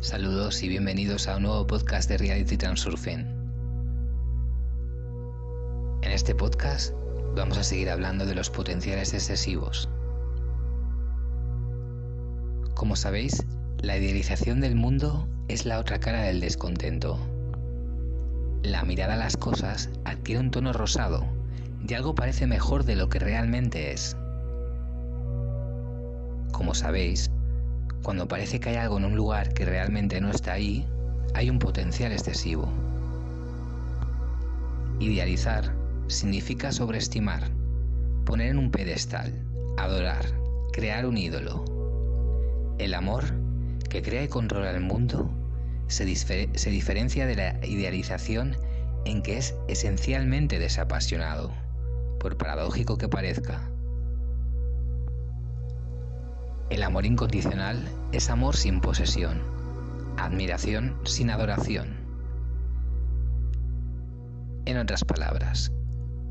Saludos y bienvenidos a un nuevo podcast de Reality Transurfing. En este podcast vamos a seguir hablando de los potenciales excesivos. Como sabéis, la idealización del mundo es la otra cara del descontento. La mirada a las cosas adquiere un tono rosado y algo parece mejor de lo que realmente es. Como sabéis, cuando parece que hay algo en un lugar que realmente no está ahí, hay un potencial excesivo. Idealizar significa sobreestimar, poner en un pedestal, adorar, crear un ídolo. El amor, que crea y controla el mundo, se, se diferencia de la idealización en que es esencialmente desapasionado, por paradójico que parezca. El amor incondicional es amor sin posesión, admiración sin adoración. En otras palabras,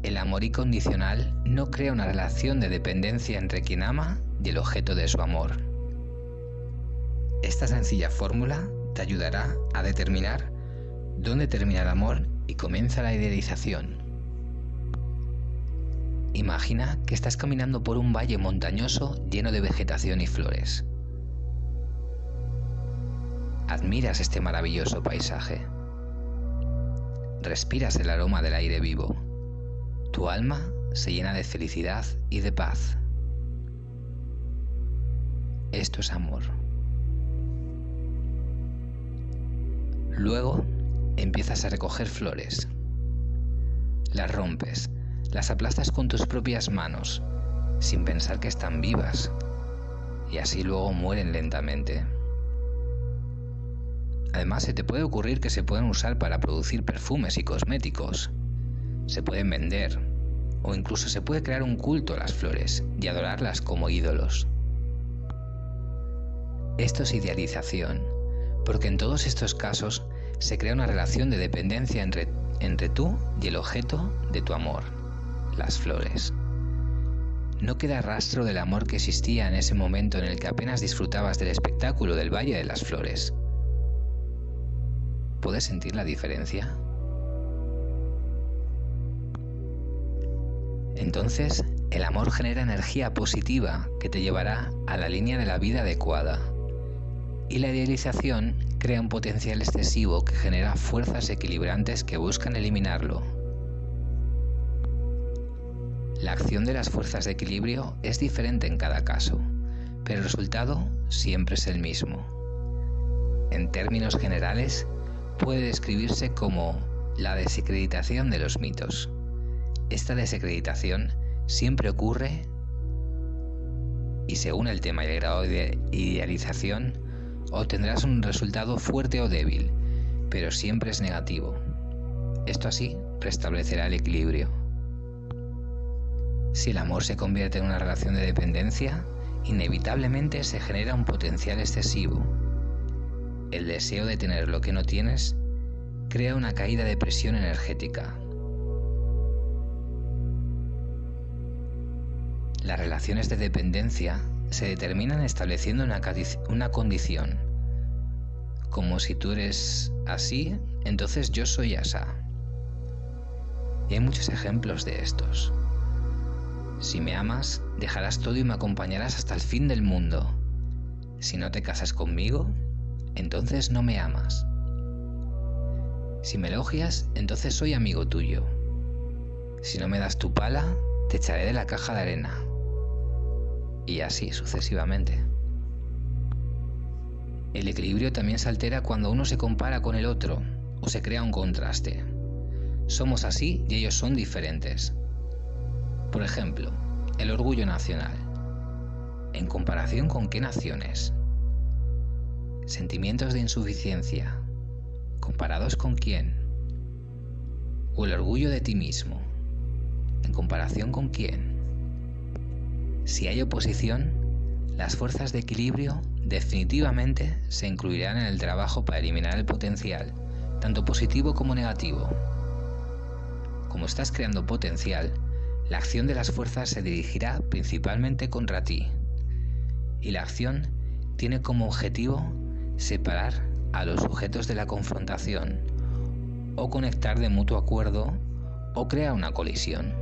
el amor incondicional no crea una relación de dependencia entre quien ama y el objeto de su amor. Esta sencilla fórmula te ayudará a determinar dónde termina el amor y comienza la idealización. Imagina que estás caminando por un valle montañoso lleno de vegetación y flores. Admiras este maravilloso paisaje. Respiras el aroma del aire vivo. Tu alma se llena de felicidad y de paz. Esto es amor. Luego empiezas a recoger flores. Las rompes las aplastas con tus propias manos, sin pensar que están vivas, y así luego mueren lentamente. Además, se te puede ocurrir que se pueden usar para producir perfumes y cosméticos. Se pueden vender, o incluso se puede crear un culto a las flores y adorarlas como ídolos. Esto es idealización, porque en todos estos casos se crea una relación de dependencia entre, entre tú y el objeto de tu amor las flores. No queda rastro del amor que existía en ese momento en el que apenas disfrutabas del espectáculo del Valle de las Flores. ¿Puedes sentir la diferencia? Entonces, el amor genera energía positiva que te llevará a la línea de la vida adecuada. Y la idealización crea un potencial excesivo que genera fuerzas equilibrantes que buscan eliminarlo. La acción de las fuerzas de equilibrio es diferente en cada caso, pero el resultado siempre es el mismo. En términos generales, puede describirse como la desacreditación de los mitos. Esta desacreditación siempre ocurre y según el tema y el grado de idealización, obtendrás un resultado fuerte o débil, pero siempre es negativo. Esto así restablecerá el equilibrio. Si el amor se convierte en una relación de dependencia, inevitablemente se genera un potencial excesivo. El deseo de tener lo que no tienes crea una caída de presión energética. Las relaciones de dependencia se determinan estableciendo una, una condición. Como si tú eres así, entonces yo soy asa. Y hay muchos ejemplos de estos. Si me amas, dejarás todo y me acompañarás hasta el fin del mundo. Si no te casas conmigo, entonces no me amas. Si me elogias, entonces soy amigo tuyo. Si no me das tu pala, te echaré de la caja de arena. Y así sucesivamente. El equilibrio también se altera cuando uno se compara con el otro o se crea un contraste. Somos así y ellos son diferentes. Por ejemplo, el orgullo nacional. ¿En comparación con qué naciones? Sentimientos de insuficiencia. ¿Comparados con quién? ¿O el orgullo de ti mismo? ¿En comparación con quién? Si hay oposición, las fuerzas de equilibrio definitivamente se incluirán en el trabajo para eliminar el potencial, tanto positivo como negativo. Como estás creando potencial, la acción de las fuerzas se dirigirá principalmente contra ti y la acción tiene como objetivo separar a los sujetos de la confrontación, o conectar de mutuo acuerdo, o crear una colisión.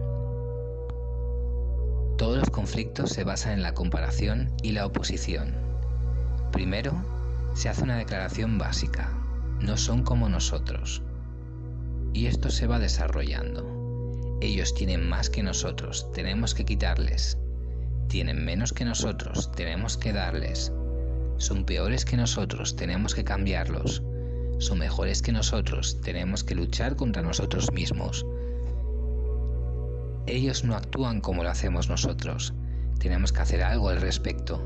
Todos los conflictos se basan en la comparación y la oposición. Primero, se hace una declaración básica, no son como nosotros. Y esto se va desarrollando. Ellos tienen más que nosotros, tenemos que quitarles. Tienen menos que nosotros, tenemos que darles. Son peores que nosotros, tenemos que cambiarlos. Son mejores que nosotros, tenemos que luchar contra nosotros mismos. Ellos no actúan como lo hacemos nosotros. Tenemos que hacer algo al respecto.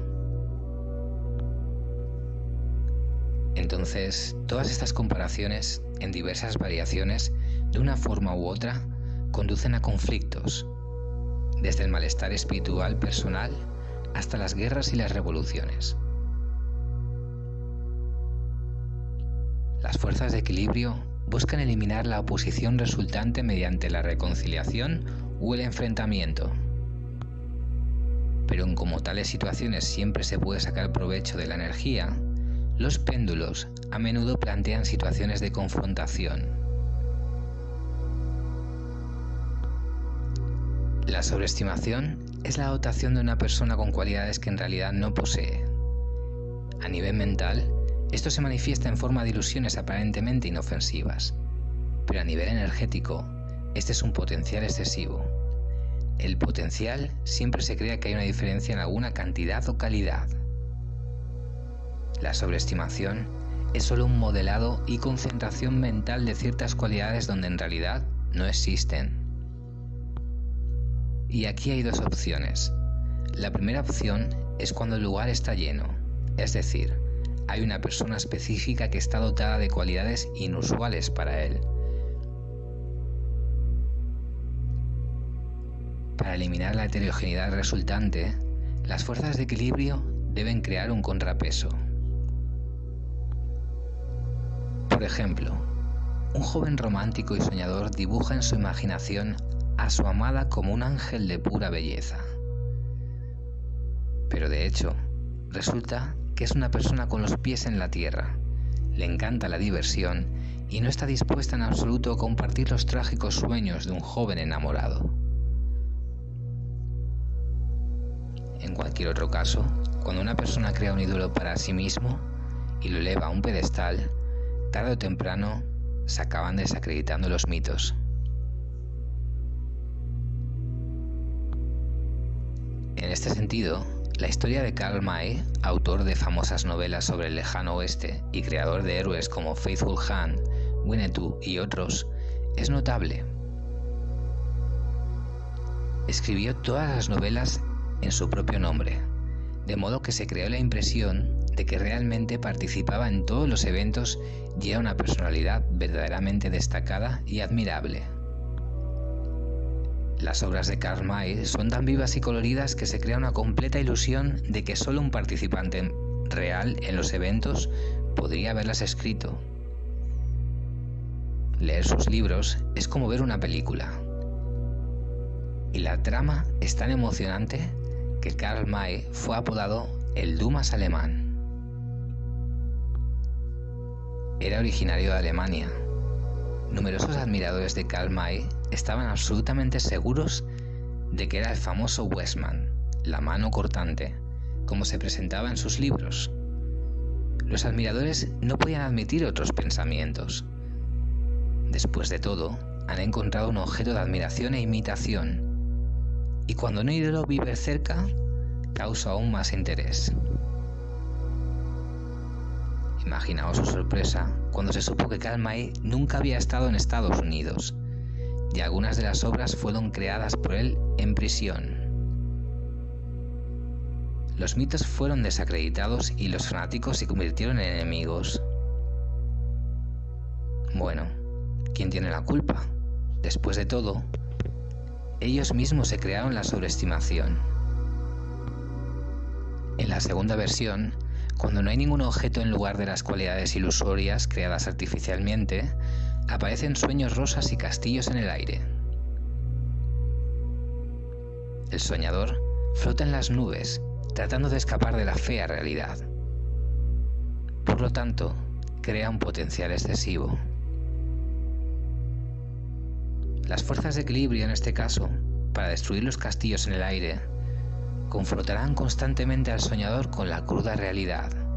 Entonces, todas estas comparaciones, en diversas variaciones, de una forma u otra, conducen a conflictos, desde el malestar espiritual personal hasta las guerras y las revoluciones. Las fuerzas de equilibrio buscan eliminar la oposición resultante mediante la reconciliación o el enfrentamiento. Pero en como tales situaciones siempre se puede sacar provecho de la energía, los péndulos a menudo plantean situaciones de confrontación. La sobreestimación es la dotación de una persona con cualidades que en realidad no posee. A nivel mental, esto se manifiesta en forma de ilusiones aparentemente inofensivas, pero a nivel energético, este es un potencial excesivo. El potencial siempre se crea que hay una diferencia en alguna cantidad o calidad. La sobreestimación es solo un modelado y concentración mental de ciertas cualidades donde en realidad no existen. Y aquí hay dos opciones. La primera opción es cuando el lugar está lleno, es decir, hay una persona específica que está dotada de cualidades inusuales para él. Para eliminar la heterogeneidad resultante, las fuerzas de equilibrio deben crear un contrapeso. Por ejemplo, un joven romántico y soñador dibuja en su imaginación a su amada como un ángel de pura belleza. Pero de hecho, resulta que es una persona con los pies en la tierra, le encanta la diversión y no está dispuesta en absoluto a compartir los trágicos sueños de un joven enamorado. En cualquier otro caso, cuando una persona crea un ídolo para sí mismo y lo eleva a un pedestal, tarde o temprano se acaban desacreditando los mitos. En este sentido, la historia de Karl May, autor de famosas novelas sobre el lejano oeste y creador de héroes como Faithful Han, Winnetou y otros, es notable. Escribió todas las novelas en su propio nombre, de modo que se creó la impresión de que realmente participaba en todos los eventos y era una personalidad verdaderamente destacada y admirable. Las obras de Karl May son tan vivas y coloridas que se crea una completa ilusión de que solo un participante real en los eventos podría haberlas escrito. Leer sus libros es como ver una película. Y la trama es tan emocionante que Karl May fue apodado el Dumas alemán. Era originario de Alemania. Numerosos admiradores de Karl May estaban absolutamente seguros de que era el famoso Westman, la mano cortante, como se presentaba en sus libros. Los admiradores no podían admitir otros pensamientos. Después de todo, han encontrado un objeto de admiración e imitación, y cuando un ídolo vive cerca, causa aún más interés. Imaginaos su sorpresa cuando se supo que Karl May nunca había estado en Estados Unidos y algunas de las obras fueron creadas por él en prisión. Los mitos fueron desacreditados y los fanáticos se convirtieron en enemigos. Bueno, ¿quién tiene la culpa? Después de todo, ellos mismos se crearon la sobreestimación. En la segunda versión, cuando no hay ningún objeto en lugar de las cualidades ilusorias creadas artificialmente, aparecen sueños rosas y castillos en el aire. El soñador flota en las nubes, tratando de escapar de la fea realidad. Por lo tanto, crea un potencial excesivo. Las fuerzas de equilibrio en este caso, para destruir los castillos en el aire, confrontarán constantemente al soñador con la cruda realidad.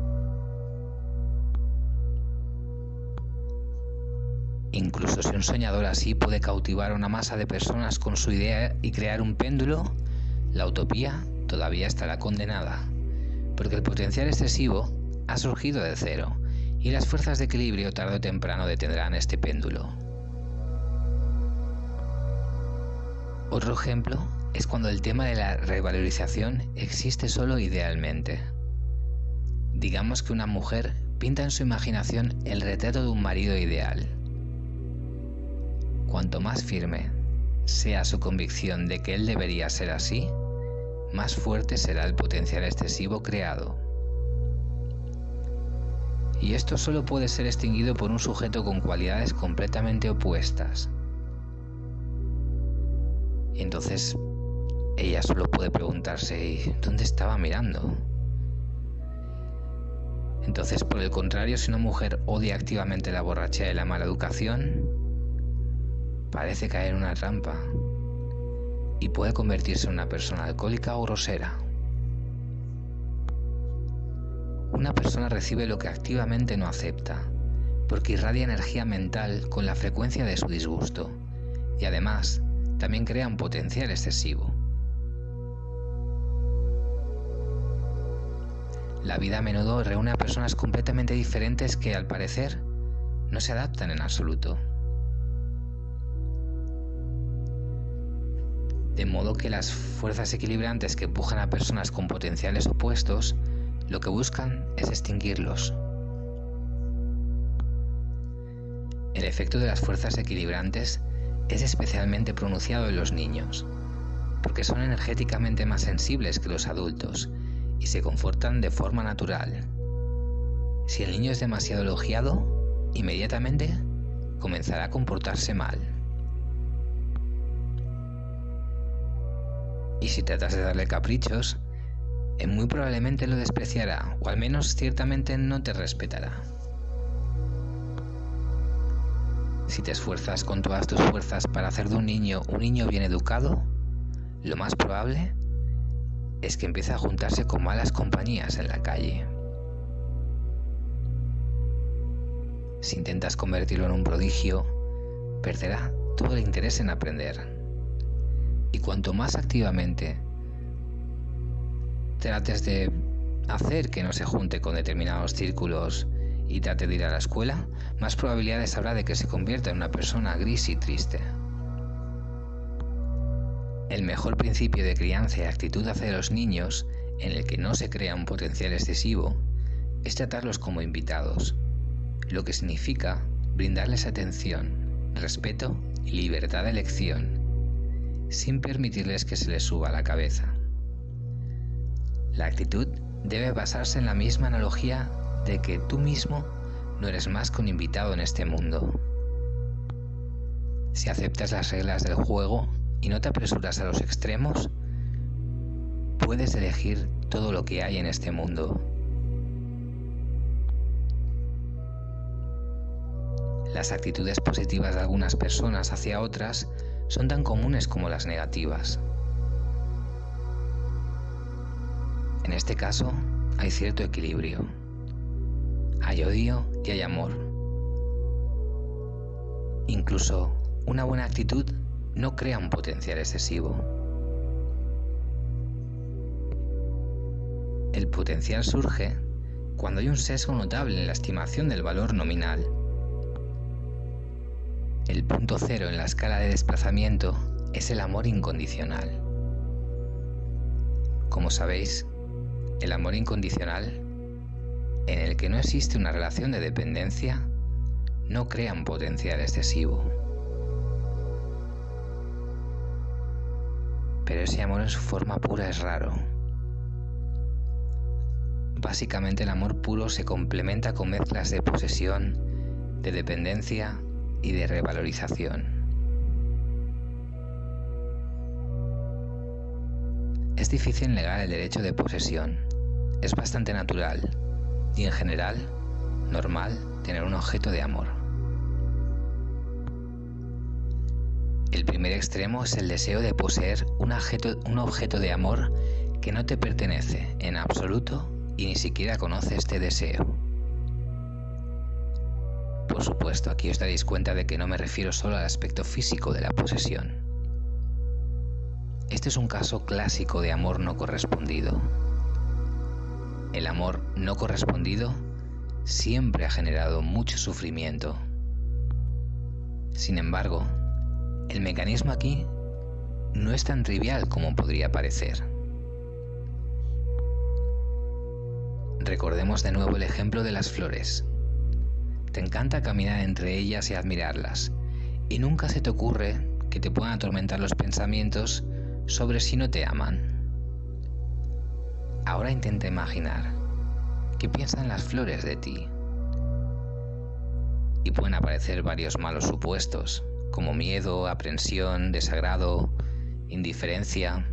Incluso si un soñador así puede cautivar a una masa de personas con su idea y crear un péndulo, la utopía todavía estará condenada, porque el potencial excesivo ha surgido de cero y las fuerzas de equilibrio tarde o temprano detendrán este péndulo. Otro ejemplo es cuando el tema de la revalorización existe solo idealmente. Digamos que una mujer pinta en su imaginación el retrato de un marido ideal. Cuanto más firme sea su convicción de que él debería ser así, más fuerte será el potencial excesivo creado. Y esto solo puede ser extinguido por un sujeto con cualidades completamente opuestas. Y entonces ella solo puede preguntarse, ¿dónde estaba mirando? Entonces, por el contrario, si una mujer odia activamente la borrachera y la mala educación, parece caer en una trampa y puede convertirse en una persona alcohólica o grosera. Una persona recibe lo que activamente no acepta, porque irradia energía mental con la frecuencia de su disgusto, y además también crea un potencial excesivo. La vida a menudo reúne a personas completamente diferentes que al parecer no se adaptan en absoluto. De modo que las fuerzas equilibrantes que empujan a personas con potenciales opuestos lo que buscan es extinguirlos. El efecto de las fuerzas equilibrantes es especialmente pronunciado en los niños, porque son energéticamente más sensibles que los adultos y se confortan de forma natural. Si el niño es demasiado elogiado, inmediatamente comenzará a comportarse mal. Y si tratas de darle caprichos, muy probablemente lo despreciará, o al menos ciertamente no te respetará. Si te esfuerzas con todas tus fuerzas para hacer de un niño un niño bien educado, lo más probable es que empiece a juntarse con malas compañías en la calle. Si intentas convertirlo en un prodigio, perderá todo el interés en aprender. Y cuanto más activamente trates de hacer que no se junte con determinados círculos y trate de ir a la escuela, más probabilidades habrá de que se convierta en una persona gris y triste. El mejor principio de crianza y actitud hacia los niños, en el que no se crea un potencial excesivo, es tratarlos como invitados, lo que significa brindarles atención, respeto y libertad de elección, sin permitirles que se les suba la cabeza. La actitud debe basarse en la misma analogía de que tú mismo no eres más que un invitado en este mundo. Si aceptas las reglas del juego y no te apresuras a los extremos, puedes elegir todo lo que hay en este mundo. Las actitudes positivas de algunas personas hacia otras son tan comunes como las negativas. En este caso, hay cierto equilibrio. Hay odio y hay amor. Incluso una buena actitud no crea un potencial excesivo. El potencial surge cuando hay un sesgo notable en la estimación del valor nominal. El punto cero en la escala de desplazamiento es el amor incondicional. Como sabéis, el amor incondicional, en el que no existe una relación de dependencia, no crea un potencial excesivo. Pero ese amor en su forma pura es raro. Básicamente el amor puro se complementa con mezclas de posesión, de dependencia y de revalorización. Es difícil negar el derecho de posesión, es bastante natural y en general normal tener un objeto de amor. El primer extremo es el deseo de poseer un objeto, de amor que no te pertenece en absoluto y ni siquiera conoce este deseo. Por supuesto, aquí os daréis cuenta de que no me refiero solo al aspecto físico de la posesión. Este es un caso clásico de amor no correspondido. El amor no correspondido siempre ha generado mucho sufrimiento. Sin embargo, el mecanismo aquí no es tan trivial como podría parecer. Recordemos de nuevo el ejemplo de las flores. Te encanta caminar entre ellas y admirarlas, y nunca se te ocurre que te puedan atormentar los pensamientos sobre si no te aman. Ahora intenta imaginar qué piensan las flores de ti. Y pueden aparecer varios malos supuestos, como miedo, aprensión, desagrado, indiferencia.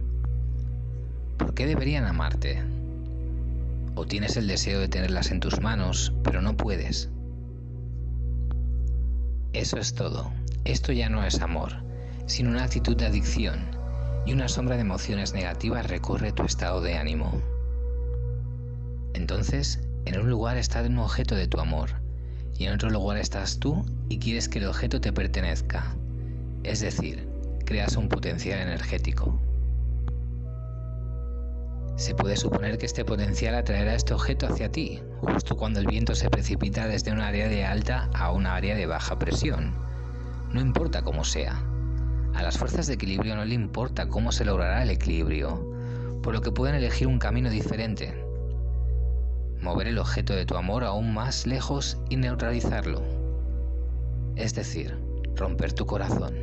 ¿Por qué deberían amarte? O tienes el deseo de tenerlas en tus manos, pero no puedes. Eso es todo. Esto ya no es amor, sino una actitud de adicción, y una sombra de emociones negativas recorre tu estado de ánimo. Entonces, en un lugar está un objeto de tu amor, y en otro lugar estás tú y quieres que el objeto te pertenezca. Es decir, creas un potencial energético. Se puede suponer que este potencial atraerá este objeto hacia ti, justo cuando el viento se precipita desde un área de alta a un área de baja presión. No importa cómo sea. A las fuerzas de equilibrio no le importa cómo se logrará el equilibrio, por lo que pueden elegir un camino diferente. Mover el objeto de tu amor aún más lejos y neutralizarlo. Es decir, romper tu corazón.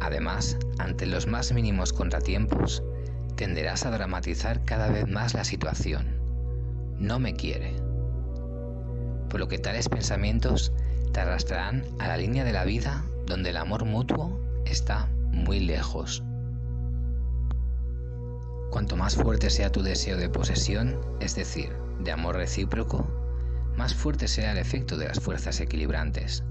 Además, ante los más mínimos contratiempos, tenderás a dramatizar cada vez más la situación. No me quiere. Por lo que tales pensamientos te arrastrarán a la línea de la vida donde el amor mutuo está muy lejos. Cuanto más fuerte sea tu deseo de posesión, es decir, de amor recíproco, más fuerte será el efecto de las fuerzas equilibrantes.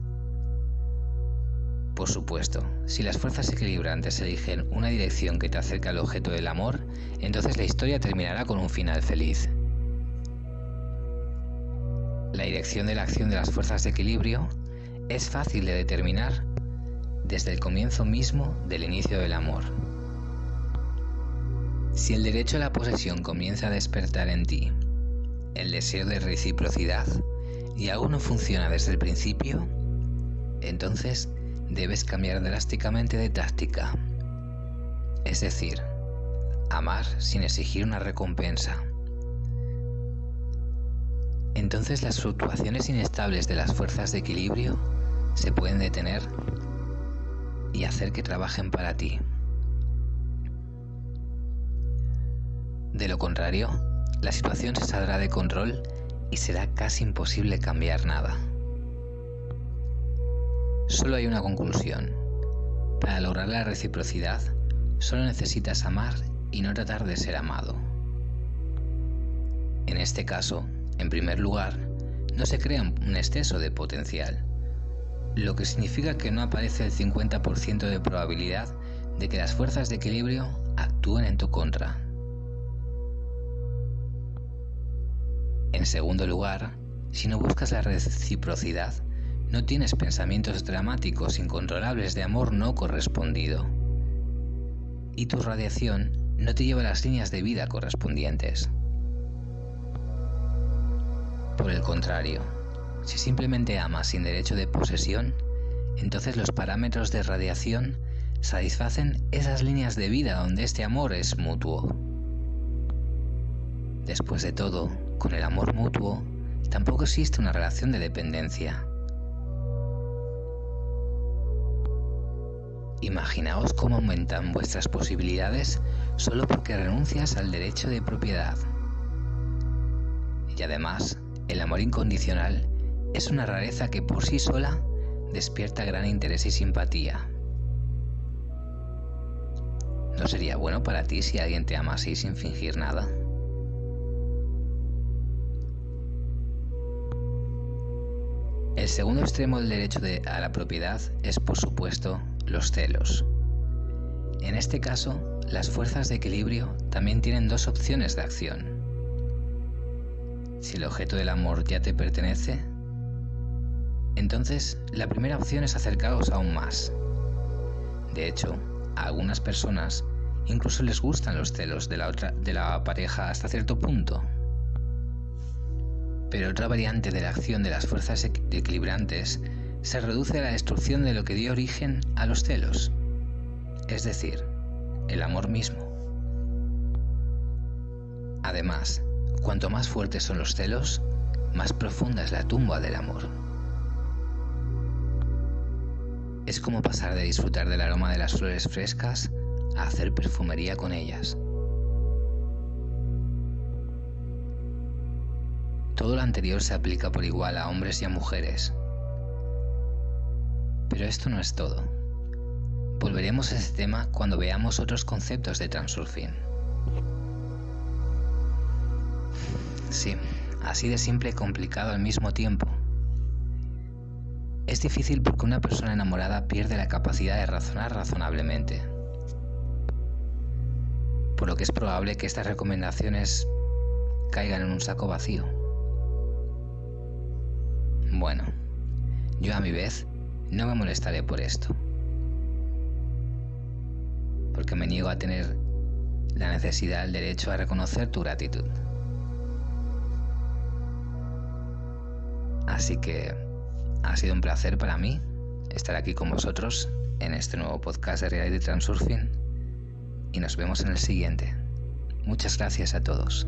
Por supuesto, si las fuerzas equilibrantes eligen una dirección que te acerca al objeto del amor, entonces la historia terminará con un final feliz. La dirección de la acción de las fuerzas de equilibrio es fácil de determinar desde el comienzo mismo del inicio del amor. Si el derecho a la posesión comienza a despertar en ti el deseo de reciprocidad y aún no funciona desde el principio, entonces debes cambiar drásticamente de táctica. Es decir, amar sin exigir una recompensa. Entonces las fluctuaciones inestables de las fuerzas de equilibrio se pueden detener y hacer que trabajen para ti. De lo contrario, la situación se saldrá de control y será casi imposible cambiar nada. Solo hay una conclusión. Para lograr la reciprocidad, solo necesitas amar y no tratar de ser amado. En este caso, en primer lugar, no se crea un exceso de potencial, lo que significa que no aparece el 50% de probabilidad de que las fuerzas de equilibrio actúen en tu contra. En segundo lugar, si no buscas la reciprocidad, no tienes pensamientos dramáticos incontrolables de amor no correspondido. Y tu radiación no te lleva a las líneas de vida correspondientes. Por el contrario, si simplemente amas sin derecho de posesión, entonces los parámetros de radiación satisfacen esas líneas de vida donde este amor es mutuo. Después de todo, con el amor mutuo, tampoco existe una relación de dependencia. Imaginaos cómo aumentan vuestras posibilidades solo porque renuncias al derecho de propiedad. Y además, el amor incondicional es una rareza que por sí sola despierta gran interés y simpatía. ¿No sería bueno para ti si alguien te ama así sin fingir nada? segundo extremo del derecho a la propiedad es, por supuesto, los celos. En este caso, las fuerzas de equilibrio también tienen dos opciones de acción. Si el objeto del amor ya te pertenece, entonces la primera opción es acercaros aún más. De hecho, a algunas personas incluso les gustan los celos de la, otra, de la pareja hasta cierto punto. Pero otra variante de la acción de las fuerzas equilibrantes se reduce a la destrucción de lo que dio origen a los celos, es decir, el amor mismo. Además, cuanto más fuertes son los celos, más profunda es la tumba del amor. Es como pasar de disfrutar del aroma de las flores frescas a hacer perfumería con ellas. Todo lo anterior se aplica por igual a hombres y a mujeres. Pero esto no es todo. Volveremos a este tema cuando veamos otros conceptos de transurfing. Sí, así de simple y complicado al mismo tiempo. Es difícil porque una persona enamorada pierde la capacidad de razonar razonablemente. Por lo que es probable que estas recomendaciones caigan en un saco vacío. Bueno, yo a mi vez no me molestaré por esto, porque me niego a tener la necesidad, el derecho a reconocer tu gratitud. Así que ha sido un placer para mí estar aquí con vosotros en este nuevo podcast de Reality Transurfing y nos vemos en el siguiente. Muchas gracias a todos.